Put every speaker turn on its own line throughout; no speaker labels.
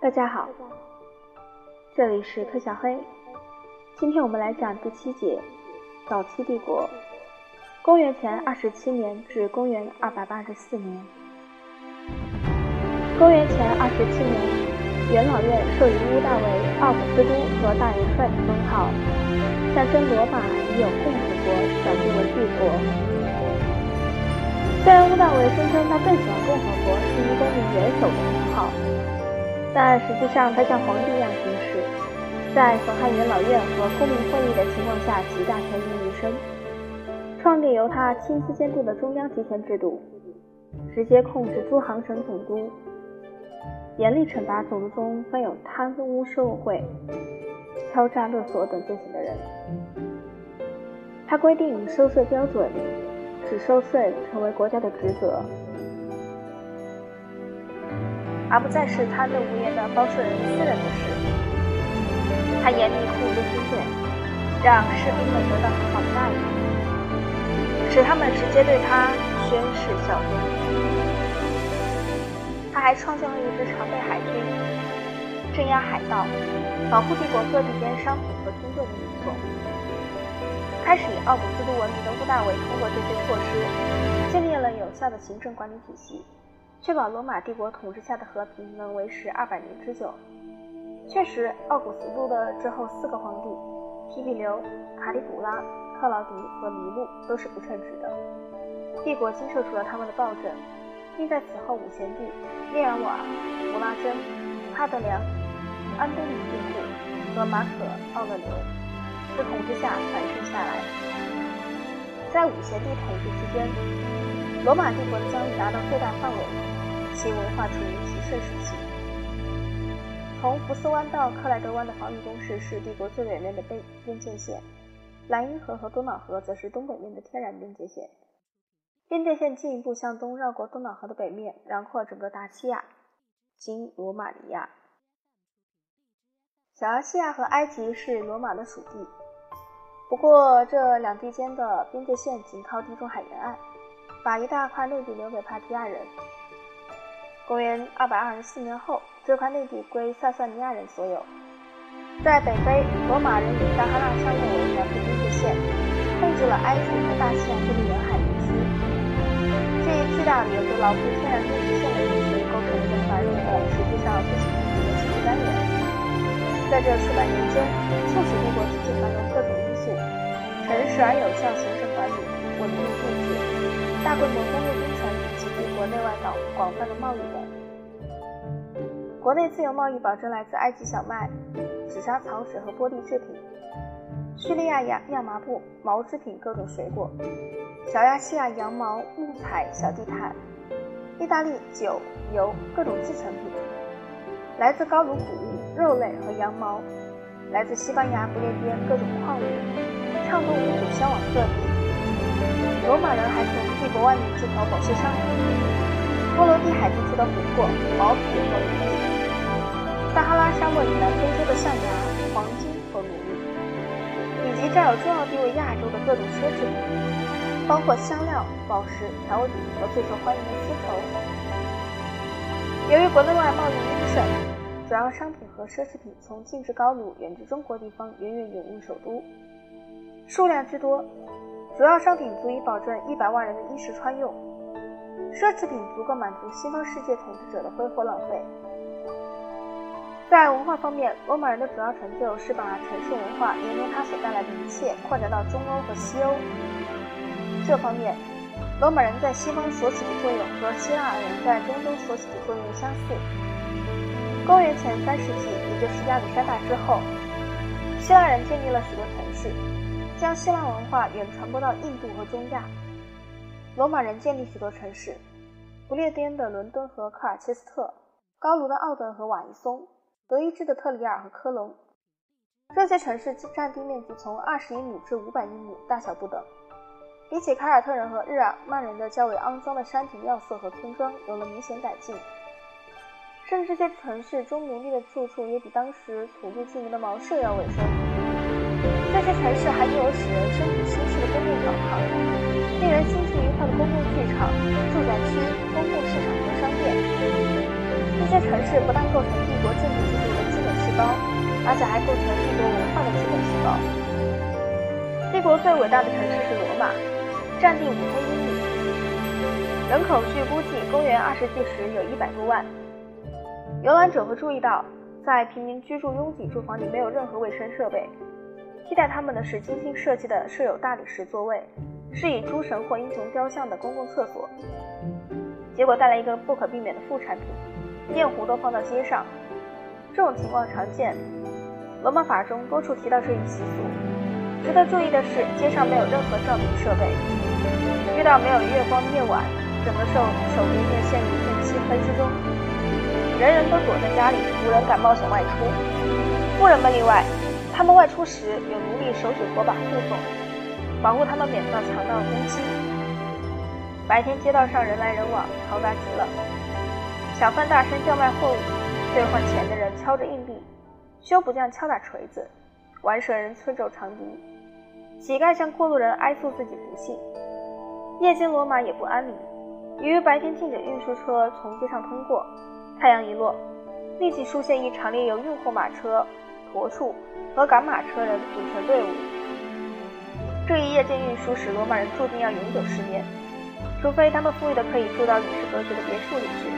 大家好，这里是特小黑。今天我们来讲第七节：早期帝国，公元前二十七年至公元二百八十四年。公元前二十七年，元老院授予屋大维奥古斯都和大元帅的封号，象征罗马已有共和国转变为帝国。虽然屋大维声称他更喜欢共和国，是一公民元首的称号。但实际上，他像皇帝一样行事，在损害元老院和公民会议的情况下，极大权力一生，创立由他亲自监督的中央集权制度，直接控制诸行省总督，严厉惩罚总督中犯有贪污受贿、敲诈勒索等罪行的人。他规定收税标准，使收税成为国家的职责。而不再是贪得无厌的包税人私人的事。他严厉控制军队，让士兵们得到很好的待遇，使他们直接对他宣誓效忠。他还创建了一支常备海军，镇压海盗，保护帝国各地间商品和军队的运作。开始以奥古斯都闻名的屋大维通过这些措施，建立了有效的行政管理体系。确保罗马帝国统治下的和平能维持二百年之久。确实，奥古斯都的之后四个皇帝提比留、卡里古拉、克劳迪和尼禄都是不称职的。帝国经受住了他们的暴政，并在此后五贤帝涅尔瓦、弗拉真、哈德良、安东尼庇护和马可·奥勒留的统治下繁盛下来。在五贤帝统治期间。罗马帝国的疆域达到最大范围，其文化处于极盛时期。从福斯湾到克莱德湾的防御工事是帝国最北面的边边界线，莱茵河和多瑙河则是东北面的天然边界线。边界线进一步向东绕过多瑙河的北面，囊括整个大西亚，今罗马尼亚。小亚细亚和埃及是罗马的属地，不过这两地间的边界线仅靠地中海沿岸。把一大块内地留给帕提亚人。公元224年后，这块内地归萨萨尼亚人所有。在北非，罗马人以撒哈拉沙漠为两地边界线，控制了埃及和大西洋各地沿海地区。这一巨大的有着牢固天然边界线的地区，构成一个繁荣的、实际上不平衡的经济单元。在这数百年间，促使帝国经济繁荣各种因素：诚实而有效行政管理、稳定政治。大规模工业工程以及帝国内外岛广泛的贸易等。国内自由贸易保证来自埃及小麦、紫砂草纸和玻璃制品；叙利亚亚亚麻布、毛制品、各种水果；小亚细亚羊毛、木材、小地毯；意大利酒、油、各种制成品；来自高卢谷物、肉类和羊毛；来自西班牙不列颠各种矿物，畅通无阻销往各地。罗马人还从帝国外面进口某些商品：波罗的海地区的琥珀、毛皮和奴隶；撒哈拉沙漠以南非洲的象牙、黄金和奴隶，以及占有重要地位亚洲的各种奢侈品，包括香料、宝石、调味品和最受欢迎的丝绸。由于国内外贸易兴盛，主要商品和奢侈品从近至高卢远至中国地方源源涌入首都，数量之多。主要商品足以保证一百万人的衣食穿用，奢侈品足够满足西方世界统治者的挥霍浪费。在文化方面，罗马人的主要成就是把城市文化连同它所带来的一切扩展到中欧和西欧。这方面，罗马人在西方所起的作用和希腊人在中东所起的作用相似。公元前三世纪，也就是亚历山大之后，希腊人建立了许多城市。将希腊文化远传播到印度和中亚。罗马人建立许多城市：不列颠的伦敦和科尔切斯特，高卢的奥德和瓦伊松，德意志的特里尔和科隆。这些城市占地面积从二十英亩至五百英亩，大小不等。比起凯尔特人和日耳曼人的较为肮脏的山体要塞和村庄，有了明显改进。甚至这些城市中奴隶的住处也比当时土著居民的茅舍要卫生。这些城市还拥有使人身体舒适的公共澡堂、令人心情愉快的公共剧场、住宅区、公共市场和商店。这些城市不但构成帝国建筑制度的基本细胞，而且还构成帝国文化的基本细胞。帝国最伟大的城市是罗马，占地五千英里，人口据估计公元二世纪时有一百多万。游览者会注意到，在平民居住拥挤住房里没有任何卫生设备，替代他们的是精心设计的设有大理石座位。是以诸神或英雄雕像的公共厕所，结果带来一个不可避免的副产品：电壶都放到街上。这种情况常见，罗马法中多处提到这一习俗。值得注意的是，街上没有任何照明设备，遇到没有月光的夜晚，整个手手边便陷入一片漆黑之中，人人都躲在家里，无人敢冒险外出。富人们例外，他们外出时有奴隶手举火把护送。保护他们免遭强盗攻击。白天街道上人来人往，嘈杂极了。小贩大声叫卖货物，兑换钱的人敲着硬币，修补匠敲打锤子，玩蛇人吹奏长笛，乞丐向过路人哀诉自己不幸。夜间罗马也不安宁，由于白天禁止运输车从街上通过，太阳一落，立即出现一长列由运货马车、驼畜和赶马车人组成队伍。这一夜间运输使罗马人注定要永久失眠，除非他们富裕的可以住到与世隔绝的别墅里去。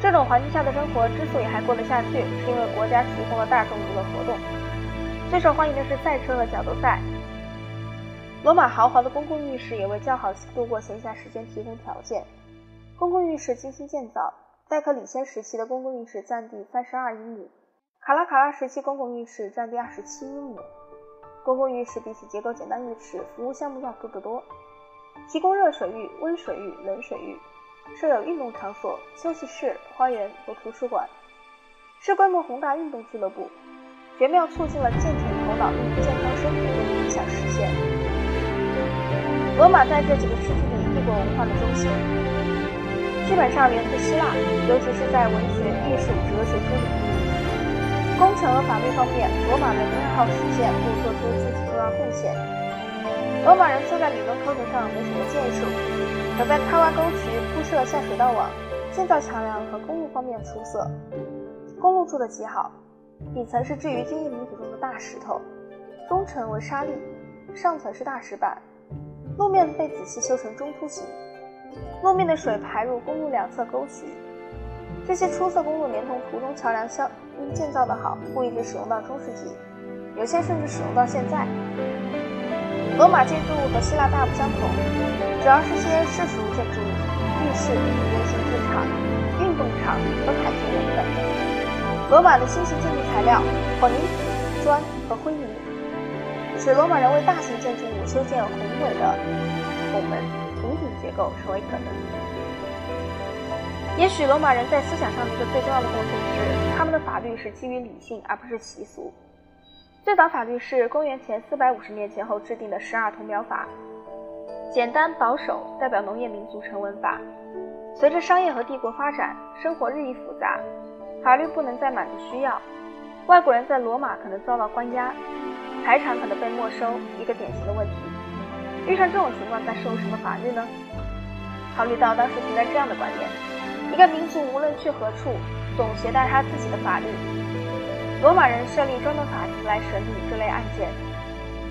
这种环境下的生活之所以还过得下去，是因为国家提供了大众娱乐活动。最受欢迎的是赛车和角斗赛。罗马豪华的公共浴室也为较好度过闲暇时间提供条件。公共浴室精心建造，戴克里先时期的公共浴室占地三十二英亩，卡拉卡拉时期公共浴室占地二十七英亩。公共浴室比起结构简单浴池，服务项目要多得多，提供热水浴、温水浴、冷水浴，设有运动场所、休息室、花园和图书馆，是规模宏大运动俱乐部，绝妙促进了健全头脑与健康身体的理想实现。罗马在这几个世纪里帝国文化的中心，基本上源自希腊，尤其是在文学、艺术、哲学等领域。工程和法律方面，罗马人因好实现，不做出自己重要贡献。罗马人虽在理论科学上没什么建树，可在开挖沟渠、铺设下水道网、建造桥梁和公路方面出色。公路筑得极好，底层是置于坚硬泥土中的大石头，中层为沙砾，上层是大石板，路面被仔细修成中凸形，路面的水排入公路两侧沟渠。这些出色公路连同途中桥梁相因建造的好，故一直使用到中世纪，有些甚至使用到现在。罗马建筑物和希腊大不相同，主要是些世俗建筑物，浴室、圆形剧场、运动场和凯旋门等。罗马的新型建筑材料混凝土、砖和灰泥，使罗马人为大型建筑物修建宏伟的拱门、穹顶结构成为可能。也许罗马人在思想上的一个最重要的贡献是，他们的法律是基于理性而不是习俗。最早法律是公元前四百五十年前后制定的《十二铜表法》，简单保守，代表农业民族成文法。随着商业和帝国发展，生活日益复杂，法律不能再满足需要。外国人在罗马可能遭到关押，财产可能被没收，一个典型的问题。遇上这种情况，该适用什么法律呢？考虑到当时存在这样的观念。一个民族无论去何处，总携带他自己的法律。罗马人设立专门法庭来审理这类案件。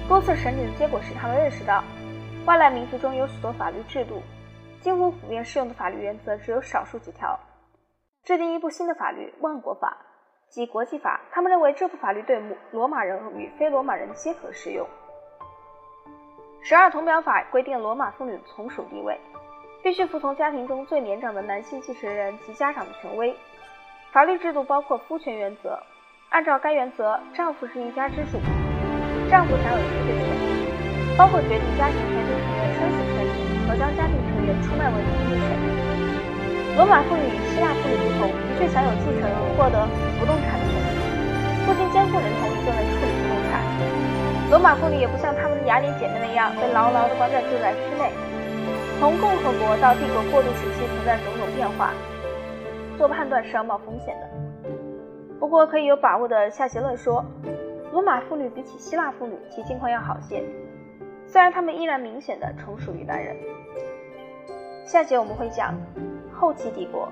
多次审理的结果使他们认识到，外来民族中有许多法律制度，几乎普遍适用的法律原则只有少数几条。制定一部新的法律——万国法，即国际法。他们认为这部法律对罗马人与非罗马人皆可适用。十二铜表法规定罗马妇女的从属地位。必须服从家庭中最年长的男性继承人及家长的权威。法律制度包括夫权原则，按照该原则，丈夫是一家之主，丈夫享有绝对权利，包括决定家庭全体成员生死权利和将家庭成员出卖为奴隶的权利。罗马妇女与希腊妇女不同，的确享有继承人获得不动产的权利，不经监护人同意就能处理不动产。罗马妇女也不像她们的雅典姐妹那样被牢牢地关在住宅区内。从共和国到帝国过渡时期存在种种变化，做判断是要冒风险的。不过可以有把握的下结论说，罗马妇女比起希腊妇女其境况要好些，虽然她们依然明显的从属于男人。下节我们会讲后期帝国。